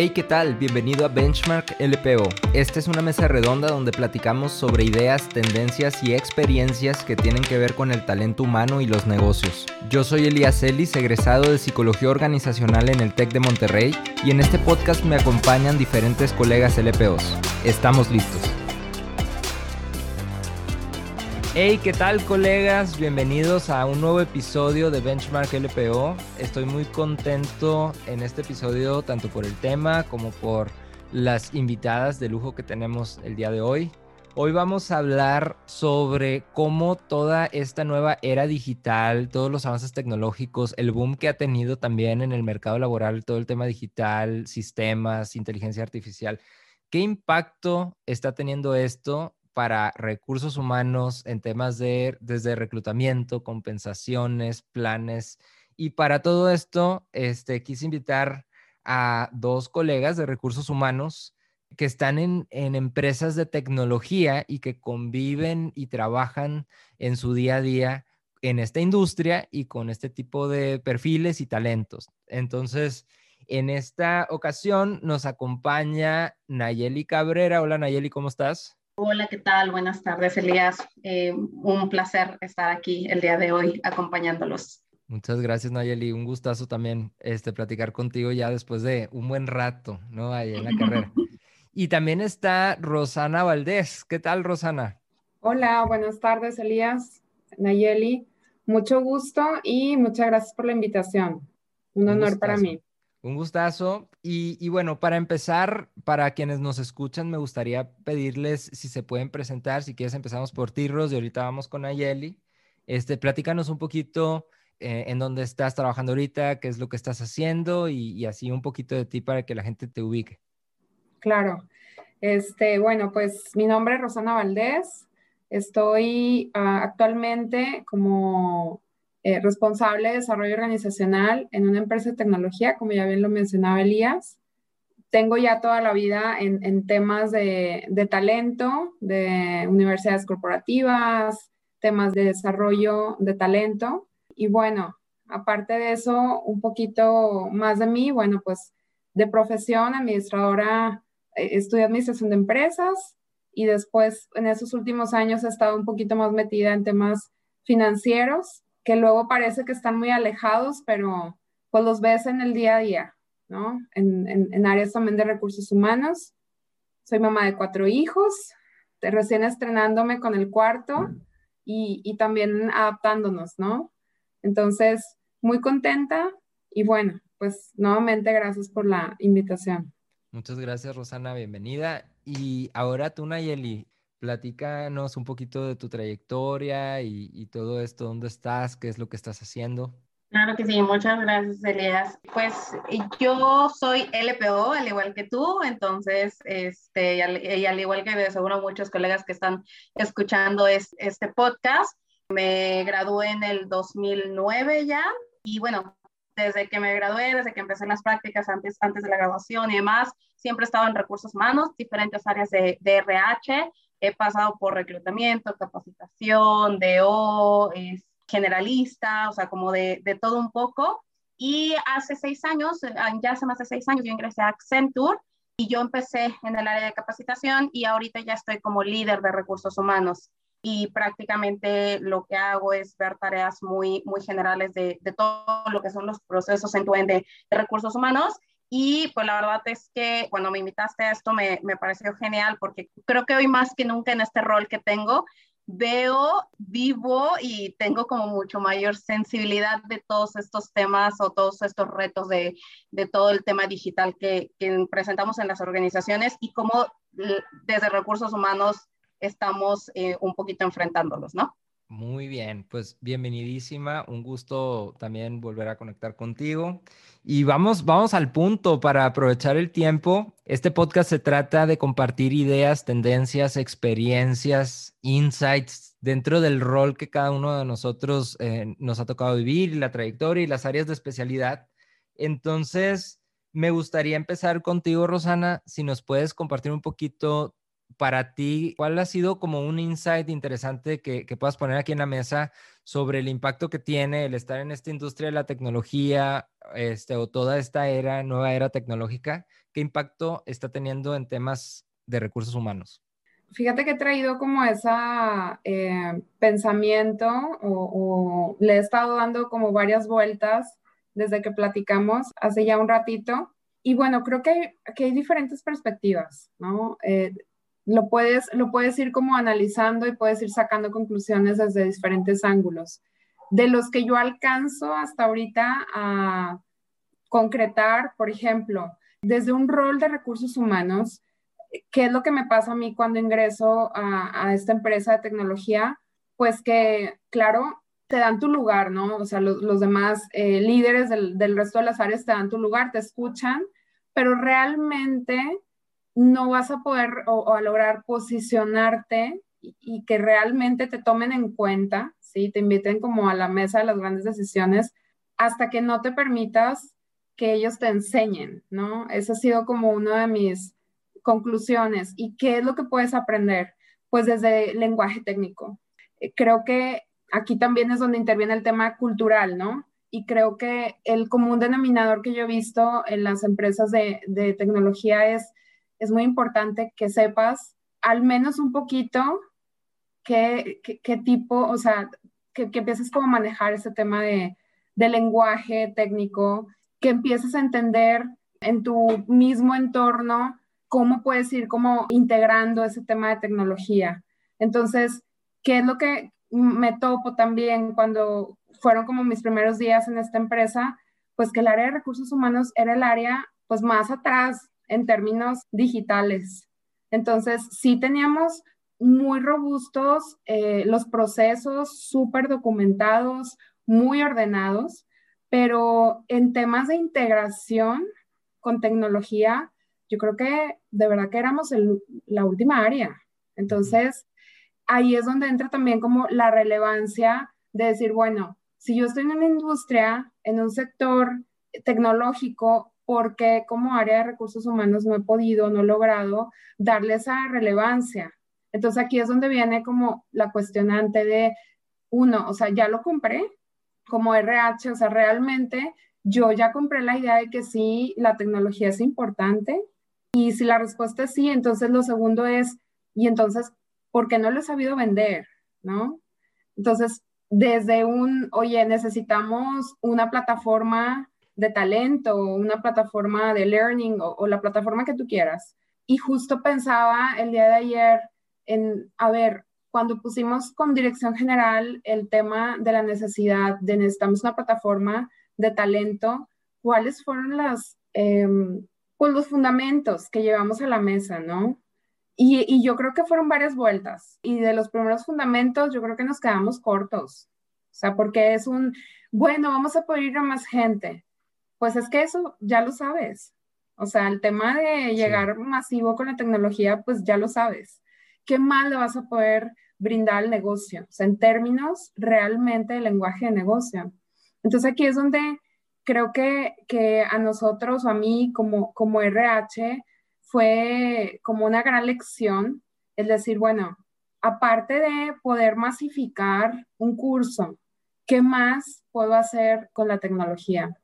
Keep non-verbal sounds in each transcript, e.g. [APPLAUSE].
Hey, ¿qué tal? Bienvenido a Benchmark LPO. Esta es una mesa redonda donde platicamos sobre ideas, tendencias y experiencias que tienen que ver con el talento humano y los negocios. Yo soy Elías Ellis, egresado de Psicología Organizacional en el TEC de Monterrey, y en este podcast me acompañan diferentes colegas LPOs. Estamos listos. Hey, ¿qué tal colegas? Bienvenidos a un nuevo episodio de Benchmark LPO. Estoy muy contento en este episodio tanto por el tema como por las invitadas de lujo que tenemos el día de hoy. Hoy vamos a hablar sobre cómo toda esta nueva era digital, todos los avances tecnológicos, el boom que ha tenido también en el mercado laboral, todo el tema digital, sistemas, inteligencia artificial, ¿qué impacto está teniendo esto para recursos humanos en temas de desde reclutamiento, compensaciones, planes. Y para todo esto, este, quise invitar a dos colegas de recursos humanos que están en, en, empresas de tecnología y que conviven y trabajan en su día a día en esta industria y con este tipo de perfiles y talentos. Entonces, en esta ocasión nos acompaña Nayeli Cabrera. Hola Nayeli, ¿cómo estás? Hola, ¿qué tal? Buenas tardes, Elías. Eh, un placer estar aquí el día de hoy acompañándolos. Muchas gracias, Nayeli. Un gustazo también este, platicar contigo ya después de un buen rato, ¿no? Ahí en la carrera. [LAUGHS] Y también está Rosana Valdés. ¿Qué tal, Rosana? Hola, buenas tardes, Elías, Nayeli. Mucho gusto y muchas gracias por la invitación. Un, honor para mí. Un gustazo. Y, bueno, para empezar, para quienes nos escuchan, me gustaría pedirles si se pueden presentar. Si quieres, empezamos por Tirros y ahorita vamos con Ayeli. Este, platícanos un poquito eh, en dónde estás trabajando ahorita, qué es lo que estás haciendo y, así un poquito de ti para que la gente te ubique. Claro. Este, bueno, pues mi nombre es Rosana Valdés. Estoy ah, actualmente como eh, responsable de desarrollo organizacional en una empresa de tecnología, como ya bien lo mencionaba Elías. Tengo ya toda la vida en, temas de, talento, de universidades corporativas, temas de desarrollo de talento. Y bueno, aparte de eso, un poquito más de mí, bueno, pues de profesión, administradora, eh, estudié administración de empresas y después en esos últimos años he estado un poquito más metida en temas financieros que luego parece que están muy alejados, pero pues los ves en el día a día, ¿no? En, en, áreas también de recursos humanos. Soy mamá de cuatro hijos, recién estrenándome con el cuarto y, y también adaptándonos, ¿no? Entonces, muy contenta y bueno, pues nuevamente gracias por la invitación. Muchas gracias, Rosana, bienvenida. Y ahora tú, Nayeli, Platícanos un poquito de tu trayectoria y, todo esto, dónde estás, qué es lo que estás haciendo. Claro que sí, muchas gracias, Elías. Pues yo soy LPO, al igual que tú, entonces, este, y al, igual que de seguro muchos colegas que están escuchando este podcast, me gradué en el 2009 ya, y bueno, desde que me gradué, desde que empecé las prácticas antes, antes de la graduación y demás, siempre he estado en recursos humanos, diferentes áreas de, de RH, he pasado por reclutamiento, capacitación, DO, es generalista, o sea, como de, todo un poco. Y hace seis años, eh, ya hace más de seis años, yo ingresé a Accenture y yo empecé en el área de capacitación y ahorita ya estoy como líder de recursos humanos y prácticamente lo que hago es ver tareas muy, muy generales de, de todo lo que son los procesos en tu de, de recursos humanos y pues la verdad es que cuando me invitaste a esto me, me, pareció genial porque creo que hoy más que nunca en este rol que tengo veo, vivo y tengo como mucho mayor sensibilidad de todos estos temas o todos estos retos de, de todo el tema digital que, que, presentamos en las organizaciones y cómo desde recursos humanos estamos eh, un poquito enfrentándolos, ¿no? Muy bien, pues bienvenidísima, un gusto también volver a conectar contigo. Y vamos, vamos al punto para aprovechar el tiempo. Este podcast se trata de compartir ideas, tendencias, experiencias, insights dentro del rol que cada uno de nosotros eh, nos ha tocado vivir, la trayectoria y las áreas de especialidad. Entonces, me gustaría empezar contigo, Rosana, si nos puedes compartir un poquito para ti, ¿cuál ha sido como un insight interesante que, que, puedas poner aquí en la mesa sobre el impacto que tiene el estar en esta industria de la tecnología este, o toda esta era, nueva era tecnológica? ¿Qué impacto está teniendo en temas de recursos humanos? Fíjate que he traído como ese eh, pensamiento o, o le he estado dando como varias vueltas desde que platicamos hace ya un ratito. Y bueno, creo que hay, que hay diferentes perspectivas, ¿no? Eh, lo, puedes, lo puedes ir como analizando y puedes ir sacando conclusiones desde diferentes ángulos. De los que yo alcanzo hasta ahorita a concretar, por ejemplo, desde un rol de recursos humanos, ¿qué es lo que me pasa a mí cuando ingreso a, esta empresa de tecnología? Pues que, claro, te dan tu lugar, ¿no? O sea, los, demás eh, líderes del, resto de las áreas te dan tu lugar, te escuchan, pero realmente no vas a poder o, a lograr posicionarte y, que realmente te tomen en cuenta, ¿sí? Te inviten como a la mesa de las grandes decisiones hasta que no te permitas que ellos te enseñen, ¿no? Ese ha sido como uno de mis conclusiones. ¿Y qué es lo que puedes aprender? Pues desde lenguaje técnico. Eh, creo que aquí también es donde interviene el tema cultural, ¿no? Y creo que el común denominador que yo he visto en las empresas de, tecnología es, es muy importante que sepas al menos un poquito qué, qué, tipo, o sea, que, que, empieces como a manejar ese tema de, de lenguaje técnico, que empieces a entender en tu mismo entorno cómo puedes ir como integrando ese tema de tecnología. Entonces, ¿qué es lo que me topo también cuando fueron como mis primeros días en esta empresa? Pues que el área de recursos humanos era el área pues más atrás en términos digitales. Entonces, sí teníamos muy robustos eh, los procesos, súper documentados, muy ordenados, pero en temas de integración con tecnología, yo creo que de verdad que éramos la última área. Entonces, ahí es donde entra también como la relevancia de decir, bueno, si yo estoy en una industria, en un sector tecnológico, ¿por qué como área de recursos humanos no he podido, no he logrado darle esa relevancia? Entonces aquí es donde viene como la cuestionante de, uno, o sea, ya lo compré como RH, o sea, realmente yo ya compré la idea de que sí, la tecnología es importante, y si la respuesta es sí, entonces lo segundo es, y entonces, ¿por qué no lo he sabido vender? ¿No? Entonces, desde un, oye, necesitamos una plataforma de talento, una plataforma de learning o, la plataforma que tú quieras. Y justo pensaba el día de ayer en, a ver, cuando pusimos con dirección general el tema de la necesidad de necesitamos una plataforma de talento, ¿cuáles fueron las, pues los fundamentos que llevamos a la mesa, ¿no? Y, y, yo creo que fueron varias vueltas. Y de los primeros fundamentos, yo creo que nos quedamos cortos. O sea, porque es un, bueno, vamos a poder ir a más gente. Pues es que eso ya lo sabes. O sea, el tema de llegar masivo con la tecnología, pues ya lo sabes. ¿Qué más le vas a poder brindar al negocio? O sea, en términos realmente de lenguaje de negocio. Entonces aquí es donde creo que, que a nosotros o a mí como, como RH fue como una gran lección, es decir, bueno, aparte de poder masificar un curso, ¿qué más puedo hacer con la tecnología?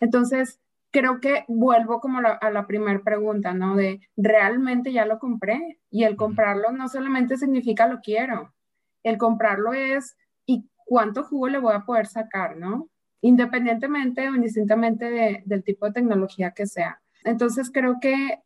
Entonces, creo que vuelvo como a la primera pregunta, ¿no? De, ¿realmente ya lo compré? Y el comprarlo no solamente significa lo quiero, el comprarlo es, ¿y cuánto jugo le voy a poder sacar, ¿no? independientemente o indistintamente del tipo de tecnología que sea. Entonces creo que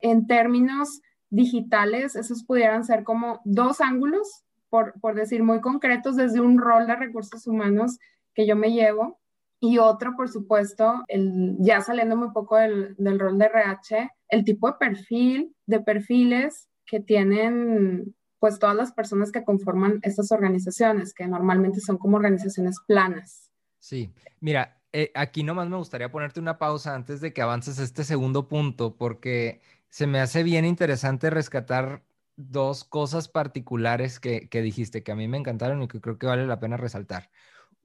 en términos digitales, esos pudieran ser como dos ángulos, por, decir muy concretos, desde un rol de recursos humanos que yo me llevo y otro, por supuesto, el, ya saliéndome un poco del, del rol de RH, el tipo de perfil, de perfiles que tienen pues todas las personas que conforman estas organizaciones, que normalmente son como organizaciones planas. Sí, mira, eh, aquí nomás me gustaría ponerte una pausa antes de que avances este segundo punto, porque se me hace bien interesante rescatar dos cosas particulares que, que dijiste, que a mí me encantaron y que creo que vale la pena resaltar.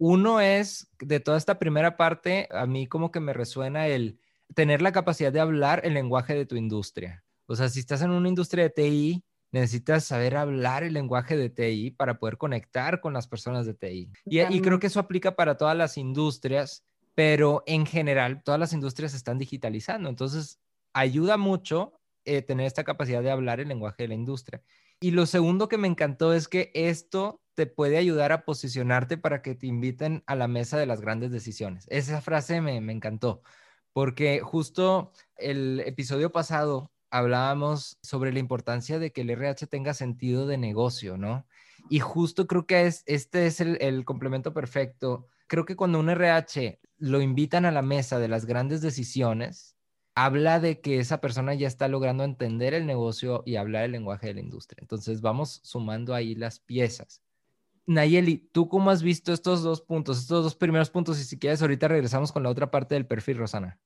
Uno es, de toda esta primera parte, a mí como que me resuena el tener la capacidad de hablar el lenguaje de tu industria. O sea, si estás en una industria de TI, necesitas saber hablar el lenguaje de TI para poder conectar con las personas de TI. Y, y, creo que eso aplica para todas las industrias, pero en general todas las industrias se están digitalizando. Entonces, ayuda mucho eh, tener esta capacidad de hablar el lenguaje de la industria. Y lo segundo que me encantó es que esto te puede ayudar a posicionarte para que te inviten a la mesa de las grandes decisiones. Esa frase me, me encantó, porque justo el episodio pasado hablábamos sobre la importancia de que el RH tenga sentido de negocio, ¿no? Y justo creo que es, este es el, el complemento perfecto. Creo que cuando un RH lo invitan a la mesa de las grandes decisiones, habla de que esa persona ya está logrando entender el negocio y hablar el lenguaje de la industria. Entonces vamos sumando ahí las piezas. Nayeli, ¿tú cómo has visto estos dos puntos, estos dos primeros puntos? Y si quieres, ahorita regresamos con la otra parte del perfil, Rosana.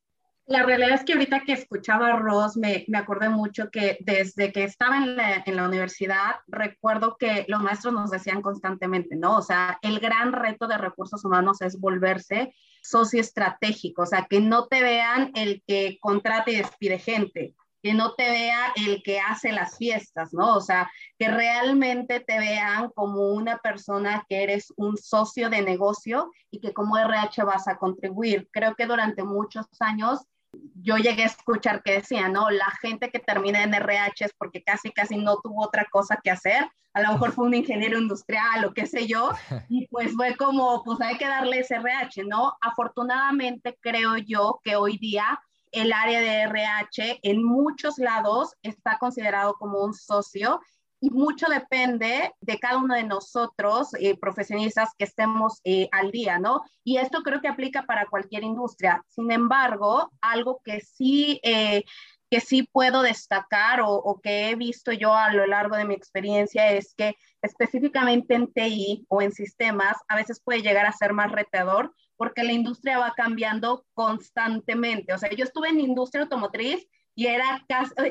La realidad es que ahorita que escuchaba a Ross, me, me acordé mucho que desde que estaba en la, en la, universidad, recuerdo que los maestros nos decían constantemente, ¿no? O sea, el gran reto de recursos humanos es volverse socio estratégico, o sea, que no te vean el que contrate y despide gente, que no te vea el que hace las fiestas, ¿no? O sea, que realmente te vean como una persona que eres un socio de negocio y que como RH vas a contribuir. Creo que durante muchos años yo llegué a escuchar que decía, no, la gente que termina en RH es porque casi, casi no tuvo otra cosa que hacer. A lo mejor fue un ingeniero industrial o qué sé yo. [LAUGHS] Y pues fue como, pues hay que darle ese RH, ¿no? Afortunadamente creo yo que hoy día el área de RH en muchos lados está considerado como un socio y mucho depende de cada uno de nosotros, eh, profesionistas, que estemos eh, al día, ¿no? Y esto creo que aplica para cualquier industria. Sin embargo, algo que sí, eh, que sí puedo destacar o, o, que he visto yo a lo largo de mi experiencia es que específicamente en TI o en sistemas, a veces puede llegar a ser más retador porque la industria va cambiando constantemente. O sea, yo estuve en industria automotriz y era,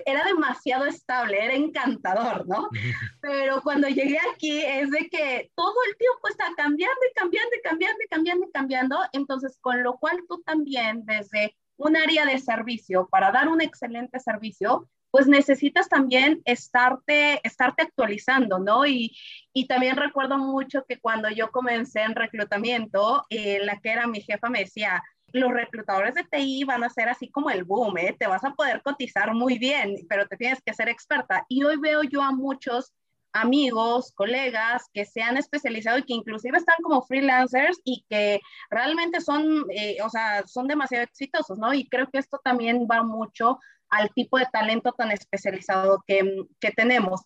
era demasiado estable, era encantador, ¿no? [LAUGHS] Pero cuando llegué aquí es de que todo el tiempo está cambiando y cambiando y cambiando y cambiando y cambiando, entonces con lo cual tú también desde un área de servicio, para dar un excelente servicio, pues necesitas también estarte, estarte actualizando, ¿no? Y, y también recuerdo mucho que cuando yo comencé en reclutamiento, eh, la que era mi jefa me decía, los reclutadores de TI van a ser así como el boom, ¿eh? te vas a poder cotizar muy bien, pero te tienes que ser experta. Y hoy veo yo a muchos amigos, colegas que se han especializado y que inclusive están como freelancers y que realmente son, eh, o sea, son demasiado exitosos, ¿no? Y creo que esto también va mucho al tipo de talento tan especializado que, que tenemos.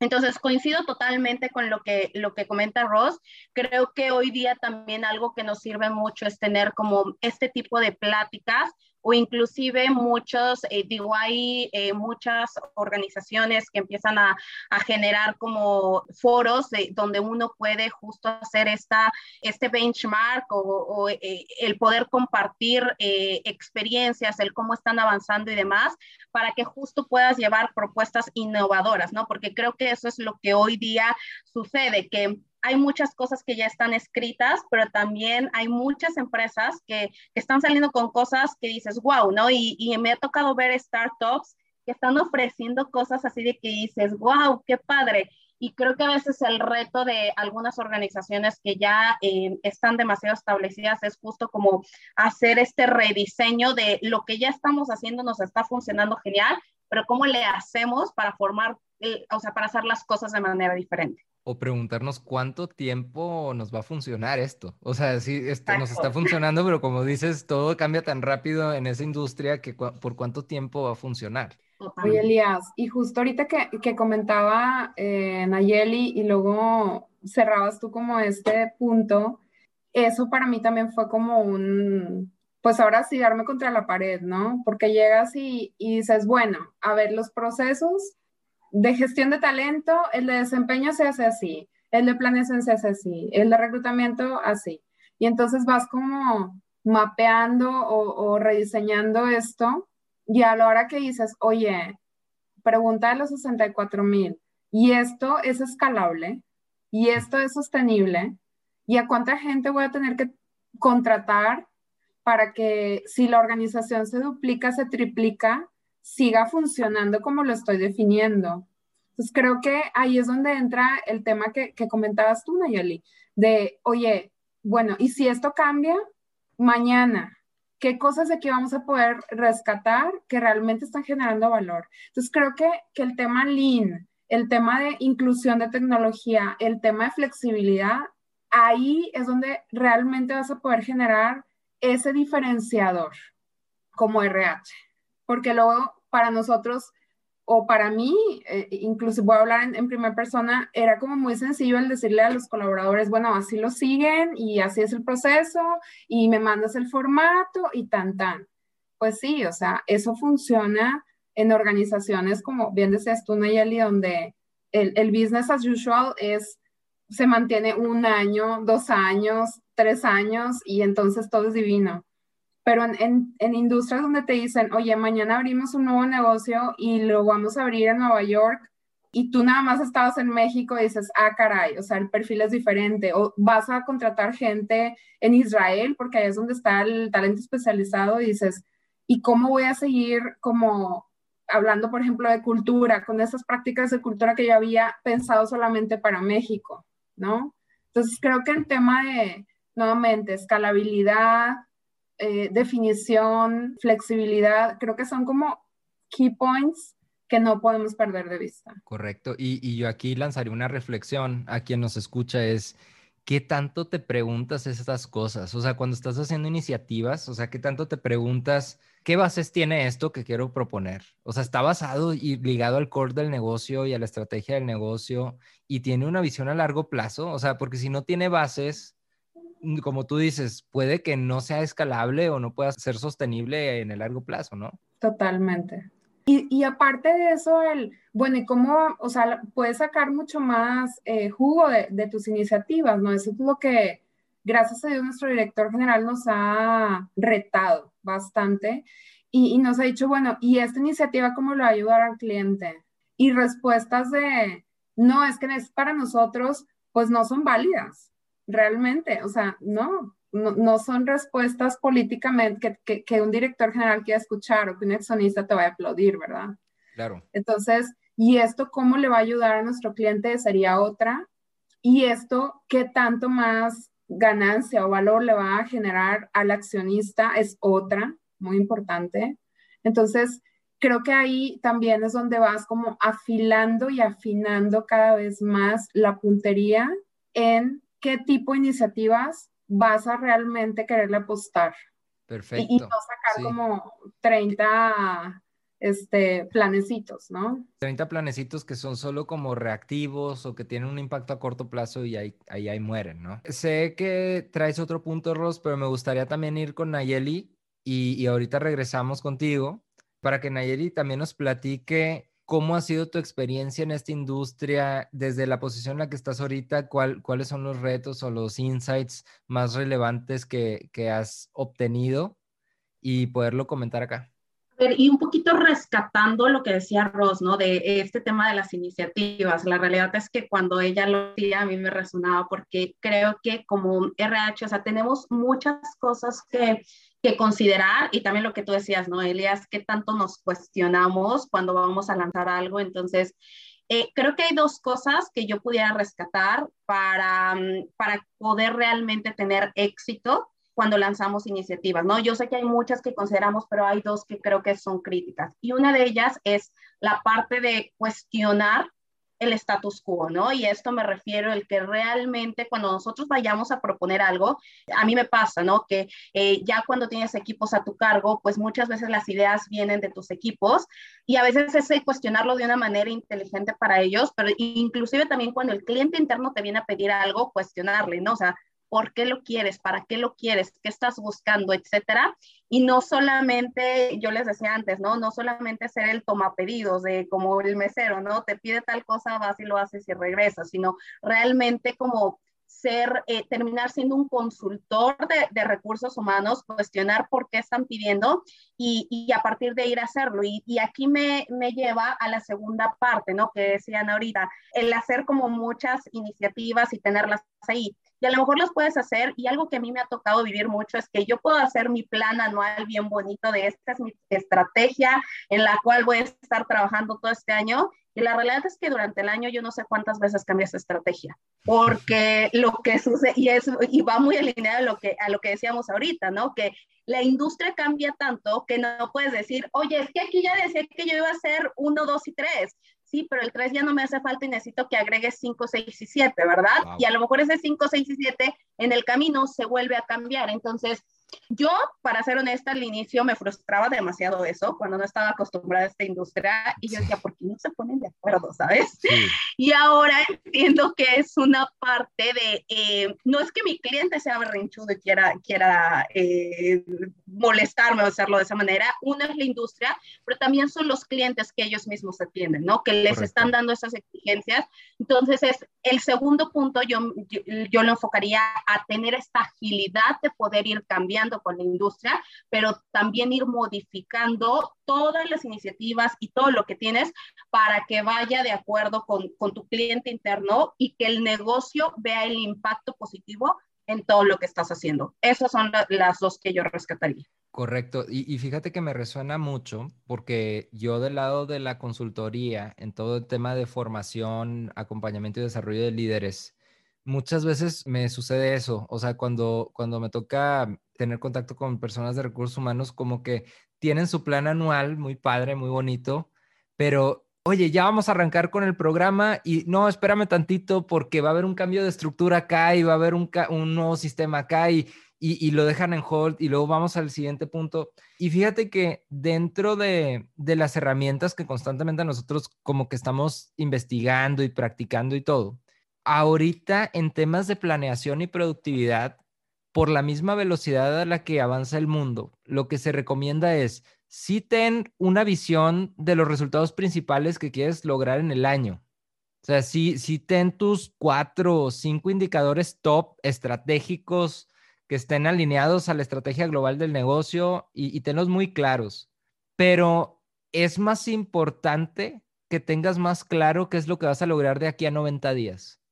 Entonces, coincido totalmente con lo que, lo que comenta Ross. Creo que hoy día también algo que nos sirve mucho es tener como este tipo de pláticas o inclusive muchos, eh, digo, hay eh, muchas organizaciones que empiezan a, a generar como foros donde uno puede justo hacer esta, este benchmark o, eh, el poder compartir experiencias, el cómo están avanzando y demás, para que justo puedas llevar propuestas innovadoras, ¿no? Porque creo que eso es lo que hoy día sucede, que hay muchas cosas que ya están escritas, pero también hay muchas empresas que, están saliendo con cosas que dices, wow, ¿no? Y, y, me ha tocado ver startups que están ofreciendo cosas así de que dices, wow, qué padre. Y creo que a veces el reto de algunas organizaciones que ya eh, están demasiado establecidas es justo como hacer este rediseño de lo que ya estamos haciendo nos está funcionando genial, pero cómo le hacemos para formar, eh, o sea, para hacer las cosas de manera diferente o preguntarnos cuánto tiempo nos va a funcionar esto. O sea, sí, esto nos está funcionando, pero como dices, todo cambia tan rápido en esa industria que por cuánto tiempo va a funcionar. Oye, Elías, y justo ahorita que, que comentaba eh, Nayeli y luego cerrabas tú como este punto, eso para mí también fue como un, pues ahora sí, darme contra la pared, ¿no? Porque llegas y, y dices, bueno, a ver, los procesos de gestión de talento, el de desempeño se hace así, el de planeación se hace así, el de reclutamiento así. Y entonces vas como mapeando o, rediseñando esto y a la hora que dices, oye, pregunta de los 64 mil, y esto es escalable, y esto es sostenible, y a cuánta gente voy a tener que contratar para que si la organización se duplica, se triplica, siga funcionando como lo estoy definiendo. Entonces creo que ahí es donde entra el tema que, que comentabas tú, Nayeli, de, oye, bueno, ¿y si esto cambia mañana? ¿Qué cosas de aquí vamos a poder rescatar que realmente están generando valor? Entonces creo que, que el tema lean, el tema de inclusión de tecnología, el tema de flexibilidad, ahí es donde realmente vas a poder generar ese diferenciador como RH. Porque luego para nosotros o para mí, eh, incluso voy a hablar en, primera persona, era como muy sencillo el decirle a los colaboradores, bueno, así lo siguen y así es el proceso y me mandas el formato y tan tan. Pues sí, o sea, eso funciona en organizaciones como bien decías tú, Nayeli, donde el, el business as usual es, se mantiene un año, dos años, tres años y entonces todo es divino pero en, en, industrias donde te dicen, oye, mañana abrimos un nuevo negocio y lo vamos a abrir en Nueva York y tú nada más estabas en México y dices, ah, caray, o sea, el perfil es diferente, o vas a contratar gente en Israel porque ahí es donde está el talento especializado y dices, ¿y cómo voy a seguir como hablando, por ejemplo, de cultura, con esas prácticas de cultura que yo había pensado solamente para México, ¿no? Entonces, creo que el tema de, nuevamente, escalabilidad, eh, definición, flexibilidad, creo que son como key points que no podemos perder de vista. Correcto. Y, yo aquí lanzaré una reflexión a quien nos escucha es, ¿qué tanto te preguntas estas cosas? O sea, cuando estás haciendo iniciativas, o sea, ¿qué tanto te preguntas qué bases tiene esto que quiero proponer? O sea, está basado y ligado al core del negocio y a la estrategia del negocio y tiene una visión a largo plazo. O sea, porque si no tiene bases, como tú dices, puede que no sea escalable o no pueda ser sostenible en el largo plazo, ¿no? Totalmente. Y, aparte de eso, el, bueno, y cómo, o sea, puedes sacar mucho más eh, jugo de, tus iniciativas, ¿no? Eso es lo que, gracias a Dios, nuestro director general nos ha retado bastante y, nos ha dicho, bueno, ¿y esta iniciativa cómo le va a ayudar al cliente? Y respuestas de, no, es que es para nosotros, pues no son válidas realmente, o sea, no, no, son respuestas políticamente que, que, un director general quiera escuchar o que un accionista te vaya a aplaudir, ¿verdad? Claro. Entonces, ¿y esto cómo le va a ayudar a nuestro cliente? Sería otra. ¿Y esto qué tanto más ganancia o valor le va a generar al accionista? Es otra, muy importante. Entonces, creo que ahí también es donde vas como afilando y afinando cada vez más la puntería en qué tipo de iniciativas vas a realmente quererle apostar. Perfecto. Y, no sacar como 30 este, planecitos, ¿no? 30 planecitos que son solo como reactivos o que tienen un impacto a corto plazo y ahí, ahí, ahí mueren, ¿no? Sé que traes otro punto, Ross, pero me gustaría también ir con Nayeli y, y ahorita regresamos contigo para que Nayeli también nos platique ¿Cómo ha sido tu experiencia en esta industria desde la posición en la que estás ahorita? ¿Cuáles son los retos o los insights más relevantes que, has obtenido y poderlo comentar acá? y un poquito rescatando lo que decía Ross, ¿no? De este tema de las iniciativas. La realidad es que cuando ella lo decía, a mí me resonaba porque creo que como RH, o sea, tenemos muchas cosas que que considerar y también lo que tú decías, ¿no, Elias? ¿Qué tanto nos cuestionamos cuando vamos a lanzar algo? Entonces, eh, creo que hay dos cosas que yo pudiera rescatar para, mm, para poder realmente tener éxito cuando lanzamos iniciativas, ¿no? Yo sé que hay muchas que consideramos, pero hay dos que creo que son críticas. Y una de ellas es la parte de cuestionar el status quo, ¿no? Y esto me refiero el que realmente cuando nosotros vayamos a proponer algo, a mí me pasa, ¿no? Que eh, ya cuando tienes equipos a tu cargo, pues muchas veces las ideas vienen de tus equipos y a veces es cuestionarlo de una manera inteligente para ellos, pero inclusive también cuando el cliente interno te viene a pedir algo, cuestionarle, ¿no? O sea, por qué lo quieres, para qué lo quieres, qué estás buscando, etcétera. Y no solamente, yo les decía antes, ¿no? No solamente ser el toma pedidos de como el mesero, ¿no? Te pide tal cosa, vas y lo haces y regresas, sino realmente como ser, eh, terminar siendo un consultor de, recursos humanos, cuestionar por qué están pidiendo y, a partir de ir a hacerlo. Y, aquí me, me, lleva a la segunda parte, ¿no? Que decían ahorita, el hacer como muchas iniciativas y tenerlas ahí. Y a lo mejor las puedes hacer y algo que a mí me ha tocado vivir mucho es que yo puedo hacer mi plan anual bien bonito de esta es mi estrategia en la cual voy a estar trabajando todo este año y la realidad es que durante el año yo no sé cuántas veces cambia esa estrategia, porque lo que sucede, y, es, y va muy alineado a lo, que, a lo que decíamos ahorita, ¿no? Que la industria cambia tanto que no puedes decir, oye, es que aquí ya decía que yo iba a hacer uno, dos y tres. Sí, pero el tres ya no me hace falta y necesito que agregues cinco, seis y siete, ¿verdad? Y a lo mejor ese cinco, seis y siete en el camino se vuelve a cambiar. Entonces, yo, para ser honesta, al inicio me frustraba demasiado eso, cuando no estaba acostumbrada a esta industria, y yo decía, ¿por qué no se ponen de acuerdo, sabes? Y ahora entiendo que es una parte de, eh, no es que mi cliente sea berrinchudo y quiera, quiera eh, molestarme o hacerlo de esa manera, una es la industria, pero también son los clientes que ellos mismos atienden, ¿no? Que les están dando esas exigencias. Entonces, es el segundo punto, yo, yo, yo lo enfocaría a tener esta agilidad de poder ir cambiando con la industria, pero también ir modificando todas las iniciativas y todo lo que tienes para que vaya de acuerdo con, con tu cliente interno y que el negocio vea el impacto positivo en todo lo que estás haciendo. Esas son las dos que yo rescataría. Correcto. Y, y, fíjate que me resuena mucho porque yo del lado de la consultoría, en todo el tema de formación, acompañamiento y desarrollo de líderes, muchas veces me sucede eso. O sea, cuando, cuando me toca tener contacto con personas de recursos humanos, como que tienen su plan anual, muy padre, muy bonito, pero oye, ya vamos a arrancar con el programa y no, espérame tantito porque va a haber un cambio de estructura acá y va a haber un, un nuevo sistema acá y, y, lo dejan en hold y luego vamos al siguiente punto. Y fíjate que dentro de, de las herramientas que constantemente nosotros como que estamos investigando y practicando y todo, ahorita en temas de planeación y productividad, por la misma velocidad a la que avanza el mundo, lo que se recomienda es, si ten una visión de los resultados principales que quieres lograr en el año. O sea, si, si ten tus cuatro o cinco indicadores top estratégicos que estén alineados a la estrategia global del negocio y, y tenlos muy claros. Pero es más importante que tengas más claro qué es lo que vas a lograr de aquí a 90 días.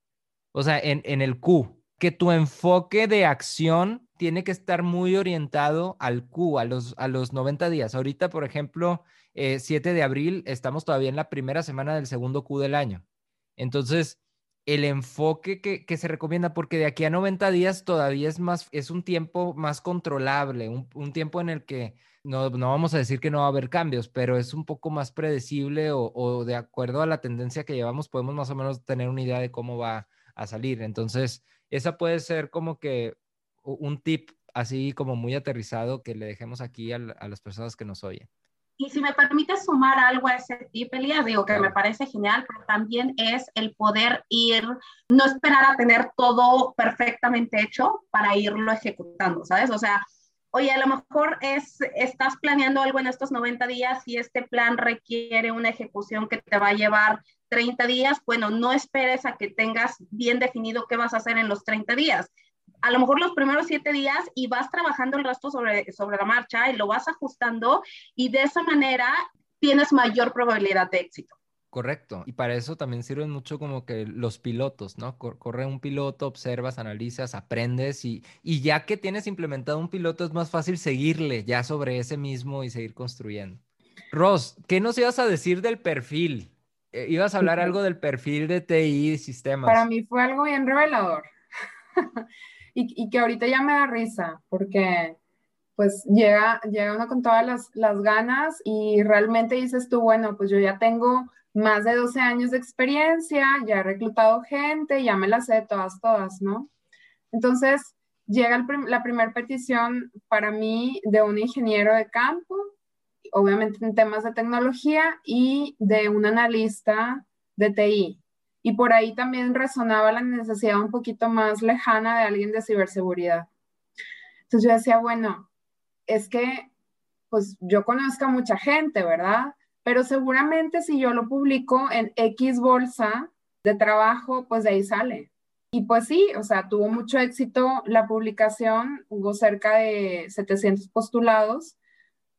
O sea, en, en el Q, que tu enfoque de acción tiene que estar muy orientado al Q, a los, a los 90 días. Ahorita, por ejemplo, 7 eh, de abril, estamos todavía en la primera semana del segundo Q del año. Entonces, el enfoque que, se recomienda, porque de aquí a 90 días todavía es más, es un tiempo más controlable, un, tiempo en el que no, no, vamos a decir que no va a haber cambios, pero es un poco más predecible o, o de acuerdo a la tendencia que llevamos, podemos más o menos tener una idea de cómo va a salir. Entonces, esa puede ser como que un tip así como muy aterrizado que le dejemos aquí a, las personas que nos oyen. Y si me permite sumar algo a ese tip, Elías, digo que me parece genial, pero también es el poder ir, no esperar a tener todo perfectamente hecho para irlo ejecutando, ¿sabes? O sea, oye, a lo mejor es, estás planeando algo en estos 90 días y este plan requiere una ejecución que te va a llevar 30 días, bueno, no esperes a que tengas bien definido qué vas a hacer en los 30 días. A lo mejor los primeros 7 días y vas trabajando el resto sobre, sobre la marcha y lo vas ajustando y de esa manera tienes mayor probabilidad de éxito. Correcto. Y para eso también sirven mucho como que los pilotos, ¿no? Corre un piloto, observas, analizas, aprendes y, y ya que tienes implementado un piloto es más fácil seguirle ya sobre ese mismo y seguir construyendo. Ross, ¿qué nos ibas a decir del perfil? Eh, ibas a hablar algo del perfil de TI y sistemas. Para mí fue algo bien revelador. [LAUGHS] y, que ahorita ya me da risa, porque pues llega, llega uno con todas las, las, ganas y realmente dices tú, bueno, pues yo ya tengo más de 12 años de experiencia, ya he reclutado gente, ya me las sé todas, todas, ¿no? Entonces, llega la primera petición para mí de un ingeniero de campo obviamente en temas de tecnología y de un analista de TI. Y por ahí también resonaba la necesidad un poquito más lejana de alguien de ciberseguridad. Entonces yo decía, bueno, es que pues yo conozco a mucha gente, ¿verdad? Pero seguramente si yo lo publico en X bolsa de trabajo, pues de ahí sale. Y pues sí, o sea, tuvo mucho éxito la publicación, hubo cerca de 700 postulados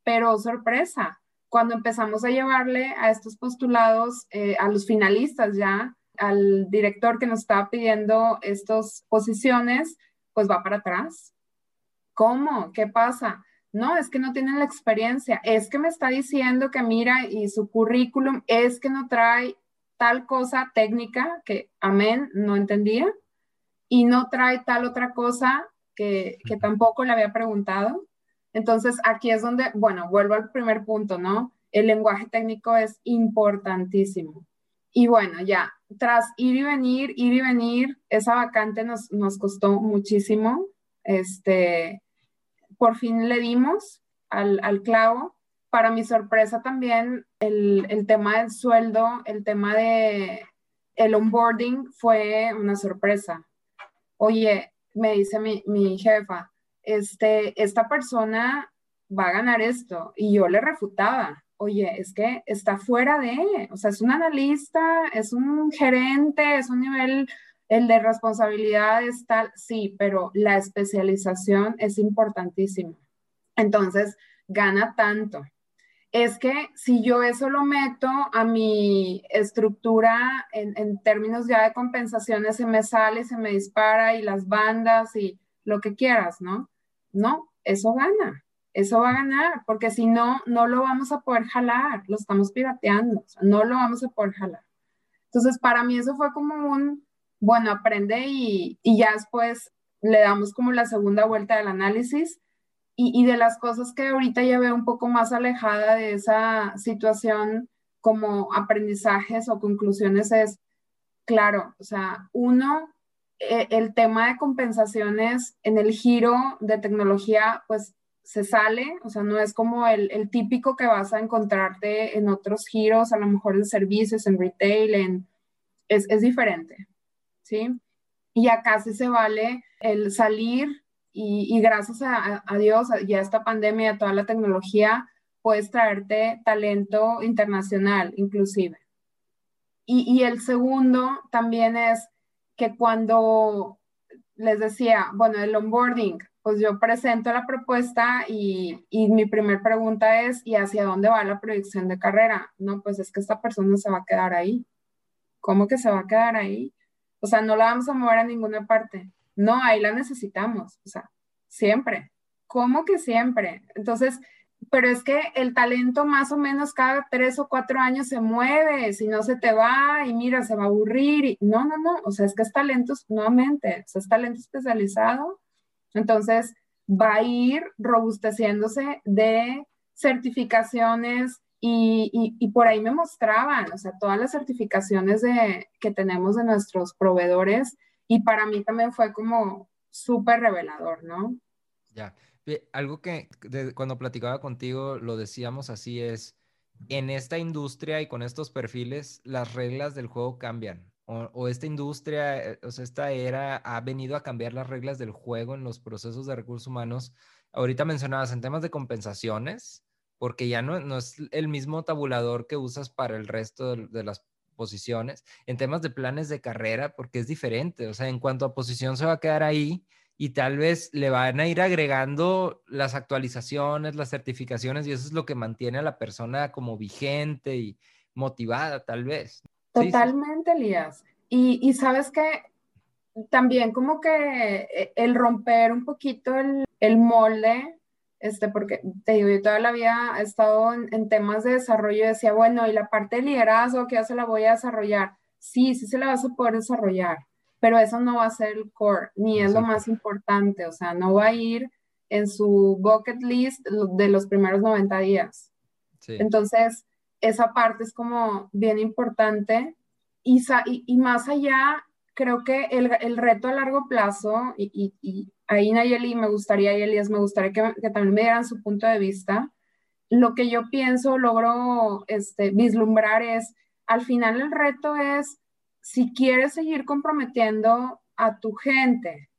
pero sorpresa, cuando empezamos a llevarle a estos postulados, eh, a los finalistas ya, al director que nos estaba pidiendo estas posiciones, pues va para atrás. ¿Cómo? ¿Qué pasa? No, es que no tienen la experiencia, es que me está diciendo que mira y su currículum es que no trae tal cosa técnica que, amén, no entendía, y no trae tal otra cosa que, que tampoco le había preguntado. Entonces, aquí es donde, bueno, vuelvo al primer punto, ¿no? El lenguaje técnico es importantísimo. Y bueno, ya, tras ir y venir, ir y venir, esa vacante nos, nos costó muchísimo. Este, por fin le dimos al, al clavo. Para mi sorpresa también, el, el, tema del sueldo, el tema de el onboarding fue una sorpresa. Oye, me dice mi, mi jefa, este, esta persona va a ganar esto. Y yo le refutaba, oye, es que está fuera de, o sea, es un analista, es un gerente, es un nivel, el de responsabilidad es tal, sí, pero la especialización es importantísima. Entonces, gana tanto. Es que si yo eso lo meto a mi estructura en, términos ya de compensaciones, se me sale, se me dispara y las bandas y lo que quieras, ¿no? No, eso gana, eso va a ganar, porque si no, no lo vamos a poder jalar, lo estamos pirateando, no lo vamos a poder jalar. Entonces, para mí eso fue como un, bueno, aprende y, ya después le damos como la segunda vuelta del análisis. Y, de las cosas que ahorita ya veo un poco más alejada de esa situación como aprendizajes o conclusiones es, claro, o sea, uno, eh, el tema de compensaciones en el giro de tecnología, pues se sale, o sea, no es como el, típico que vas a encontrarte en otros giros, a lo mejor de servicios, en retail, en, es diferente, ¿sí? Y acá sí se vale el salir y, y gracias a, Dios y a esta pandemia, toda la tecnología, puedes traerte talento internacional inclusive. Y, y el segundo también es que cuando les decía, bueno, el onboarding, pues yo presento la propuesta y, y, mi primera pregunta es, ¿y hacia dónde va la proyección de carrera? No, pues es que esta persona se va a quedar ahí. ¿Cómo que se va a quedar ahí? O sea, no la vamos a mover a ninguna parte. No, ahí la necesitamos. O sea, siempre. ¿Cómo que siempre? Entonces, pero es que el talento más o menos cada tres o cuatro años se mueve, si no se te va y mira, se va a aburrir. Y, no, no, no, o sea, es que es talento nuevamente, o sea, es talento especializado entonces, va a ir robusteciéndose de certificaciones y, por ahí me mostraban, o sea, todas las certificaciones de, que tenemos de nuestros proveedores y para mí también fue como súper revelador, ¿no? Ya, algo que cuando platicaba contigo lo decíamos así es, en esta industria y con estos perfiles, las reglas del juego cambian o, esta industria, eh, o sea, esta era ha venido a cambiar las reglas del juego en los procesos de recursos humanos. Ahorita mencionabas en temas de compensaciones, porque ya no, no es el mismo tabulador que usas para el resto de, las posiciones. En temas de planes de carrera, porque es diferente. O sea, en cuanto a posición se va a quedar ahí y tal vez le van a ir agregando las actualizaciones, las certificaciones, y eso es lo que mantiene a la persona como vigente y motivada, tal vez. Totalmente, sí. Elías. Y, y sabes que también como que eh, el romper un poquito el, el, molde, este, porque te digo, yo toda la vida he estado en, en, temas de desarrollo y decía, bueno, y la parte de liderazgo, que ya se la voy a desarrollar. Sí, sí se la vas a poder desarrollar, pero eso no va a ser el core, ni es lo más importante, o sea, no va a ir en su bucket list de los primeros 90 días. Sí. Entonces, esa parte es como bien importante. Y, y, y más allá, creo que el, el, reto a largo plazo, y, y ahí Nayeli me gustaría, y Elías, me gustaría que, también me dieran su punto de vista. Lo que yo pienso, logro este, vislumbrar es, al final el reto es, si quieres seguir comprometiendo a tu gente,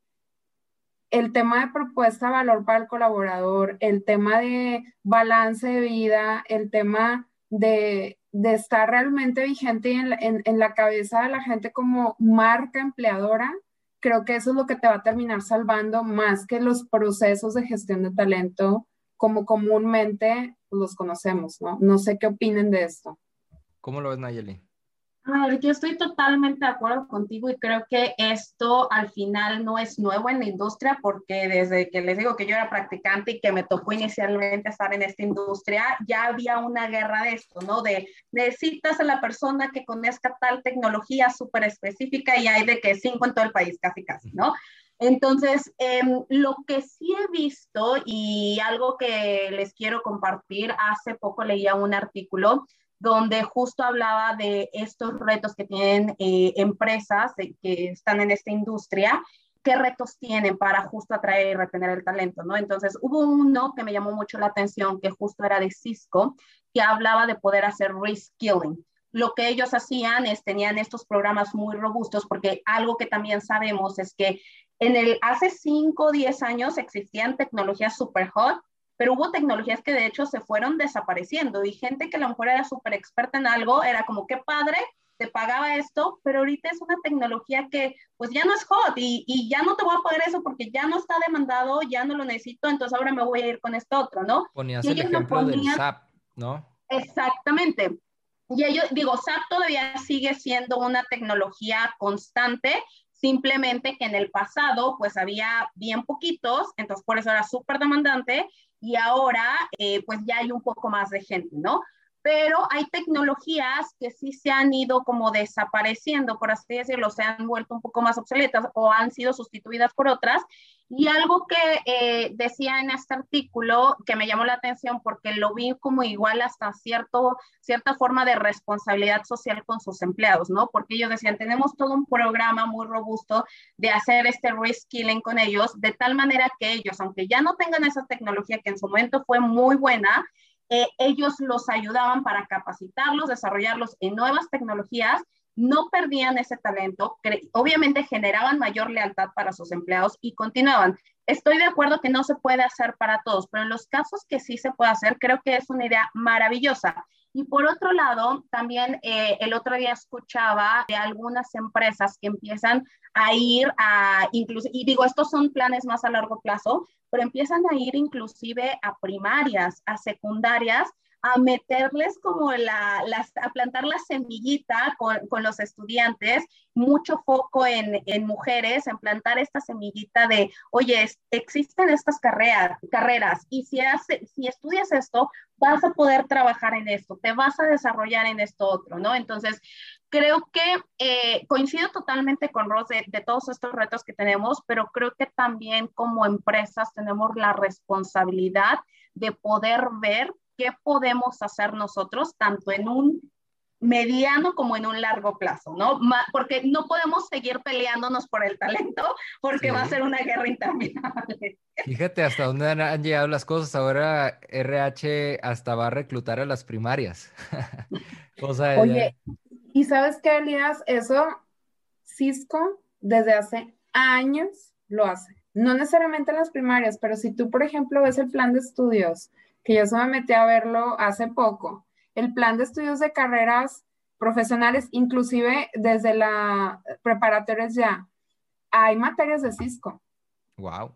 el tema de propuesta valor para el colaborador, el tema de balance de vida, el tema de, estar realmente vigente en, en, en, la cabeza de la gente como marca empleadora, creo que eso es lo que te va a terminar salvando más que los procesos de gestión de talento, como comúnmente los conocemos, ¿no? No sé qué opinen de esto. ¿Cómo lo ves, Nayeli? A ver, yo estoy totalmente de acuerdo contigo y creo que esto al final no es nuevo en la industria porque desde que les digo que yo era practicante y que me tocó inicialmente estar en esta industria, ya había una guerra de esto, ¿no? De necesitas a la persona que conozca tal tecnología súper específica y hay de que cinco en todo el país, casi, casi, ¿no? Entonces, em, lo que sí he visto y algo que les quiero compartir, hace poco leía un artículo donde justo hablaba de estos retos que tienen eh, empresas que están en esta industria, qué retos tienen para justo atraer y retener el talento, ¿no? Entonces, hubo uno que me llamó mucho la atención, que justo era de Cisco, que hablaba de poder hacer reskilling. Lo que ellos hacían es, tenían estos programas muy robustos, porque algo que también sabemos es que en el, hace 5 o 10 años existían tecnologías super hot, pero hubo tecnologías que de hecho se fueron desapareciendo y gente que a lo mejor era súper experta en algo, era como, qué padre, te pagaba esto, pero ahorita es una tecnología que pues ya no es hot y, y, ya no te voy a pagar eso porque ya no está demandado, ya no lo necesito, entonces ahora me voy a ir con esto otro, ¿no? Ponías el ejemplo del SAP, ¿no? Exactamente. Y yo digo, SAP todavía sigue siendo una tecnología constante, simplemente que en el pasado pues había bien poquitos, entonces por eso era súper demandante y ahora eh, pues ya hay un poco más de gente, ¿no? Pero hay tecnologías que sí se han ido como desapareciendo, por así decirlo, se han vuelto un poco más obsoletas o han sido sustituidas por otras y algo que eh, decía en este artículo que me llamó la atención porque lo vi como igual hasta cierto, cierta forma de responsabilidad social con sus empleados, ¿no? Porque ellos decían, tenemos todo un programa muy robusto de hacer este reskilling con ellos, de tal manera que ellos, aunque ya no tengan esa tecnología que en su momento fue muy buena, eh, ellos los ayudaban para capacitarlos, desarrollarlos en nuevas tecnologías no perdían ese talento, obviamente generaban mayor lealtad para sus empleados y continuaban. Estoy de acuerdo que no se puede hacer para todos, pero en los casos que sí se puede hacer, creo que es una idea maravillosa. Y por otro lado, también eh, el otro día escuchaba de algunas empresas que empiezan a ir a, incluso, y digo, estos son planes más a largo plazo, pero empiezan a ir inclusive a primarias, a secundarias, a meterles como la, a plantar la semillita con, con los estudiantes, mucho foco en, en, mujeres, en plantar esta semillita de, oye, existen estas carreras, carreras y si, hace, si estudias esto, vas a poder trabajar en esto, te vas a desarrollar en esto otro, ¿no? Entonces, creo que eh, coincido totalmente con Ros de, de, todos estos retos que tenemos, pero creo que también como empresas tenemos la responsabilidad de poder ver qué podemos hacer nosotros, tanto en un mediano como en un largo plazo, ¿no? Porque no podemos seguir peleándonos por el talento porque va a ser una guerra interminable. [LAUGHS] Fíjate hasta dónde han, llegado las cosas. Ahora RH hasta va a reclutar a las primarias. [LAUGHS] Oye, ¿y sabes qué, Elías? Eso Cisco desde hace años lo hace. No necesariamente en las primarias, pero si tú, por ejemplo, ves el plan de estudios que yo se me metí a verlo hace poco, el plan de estudios de carreras profesionales, inclusive desde la preparatoria ya, hay materias de Cisco. Wow.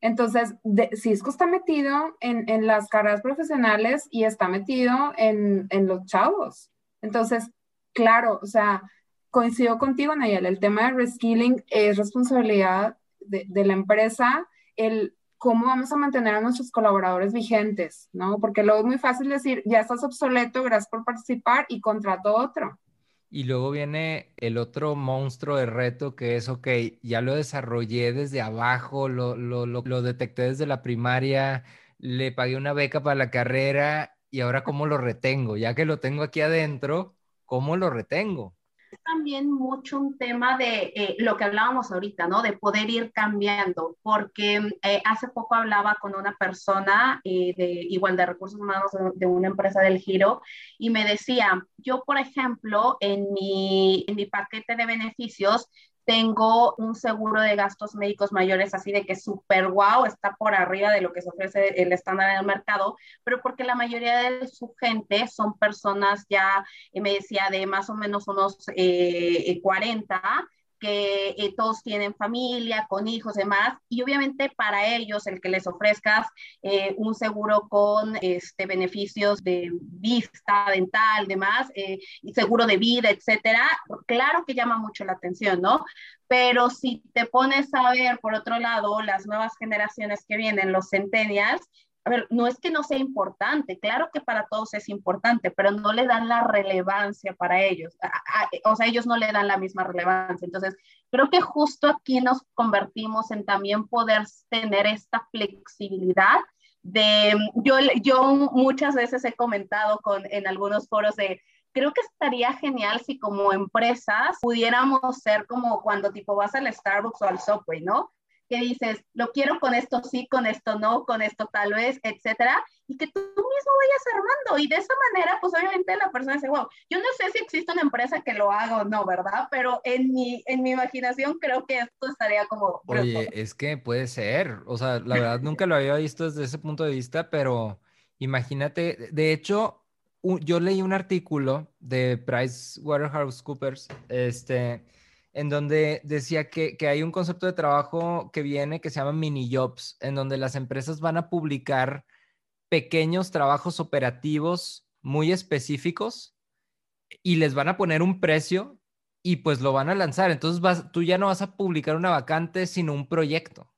Entonces, Cisco está metido en, en, las carreras profesionales y está metido en, en, los chavos. Entonces, claro, o sea, coincido contigo, Nayel, el tema de reskilling es responsabilidad de, de la empresa el cómo vamos a mantener a nuestros colaboradores vigentes, ¿no? Porque luego es muy fácil decir, ya estás obsoleto, gracias por participar y contrato otro. Y luego viene el otro monstruo de reto que es, ok, ya lo desarrollé desde abajo, lo, lo, lo, lo detecté desde la primaria, le pagué una beca para la carrera y ahora cómo lo retengo, ya que lo tengo aquí adentro, ¿cómo lo retengo? También mucho un tema de eh, lo que hablábamos ahorita, ¿no? De poder ir cambiando, porque eh, hace poco hablaba con una persona eh, de igual de recursos humanos de, una empresa del giro y me decía, yo por ejemplo, en mi, en mi paquete de beneficios tengo un seguro de gastos médicos mayores así de que súper guau, está por arriba de lo que se ofrece el estándar en el mercado, pero porque la mayoría de su gente son personas ya, me decía, de más o menos unos eh, 40 que eh, todos tienen familia, con hijos, demás, y obviamente para ellos el que les ofrezcas eh, un seguro con este, beneficios de vista, dental, demás, eh, y seguro de vida, etcétera, claro que llama mucho la atención, ¿no? Pero si te pones a ver, por otro lado, las nuevas generaciones que vienen, los centennials, a ver, no es que no sea importante, claro que para todos es importante, pero no le dan la relevancia para ellos, o sea, ellos no le dan la misma relevancia. Entonces, creo que justo aquí nos convertimos en también poder tener esta flexibilidad de, yo, yo muchas veces he comentado con, en algunos foros de, creo que estaría genial si como empresas pudiéramos ser como cuando tipo vas al Starbucks o al Subway, ¿no? Que dices, lo quiero con esto sí, con esto no, con esto tal vez, etcétera, y que tú mismo vayas armando. Y de esa manera, pues obviamente la persona dice, wow, yo no sé si existe una empresa que lo haga o no, ¿verdad? Pero en mi, en mi imaginación creo que esto estaría como... Oye, es que puede ser, o sea, la verdad nunca lo había visto desde ese punto de vista, pero imagínate, de hecho, yo leí un artículo de Price Waterhouse Coopers, este en donde decía que, hay un concepto de trabajo que viene que se llama mini jobs, en donde las empresas van a publicar pequeños trabajos operativos muy específicos y les van a poner un precio y pues lo van a lanzar. Entonces vas, tú ya no vas a publicar una vacante, sino un proyecto.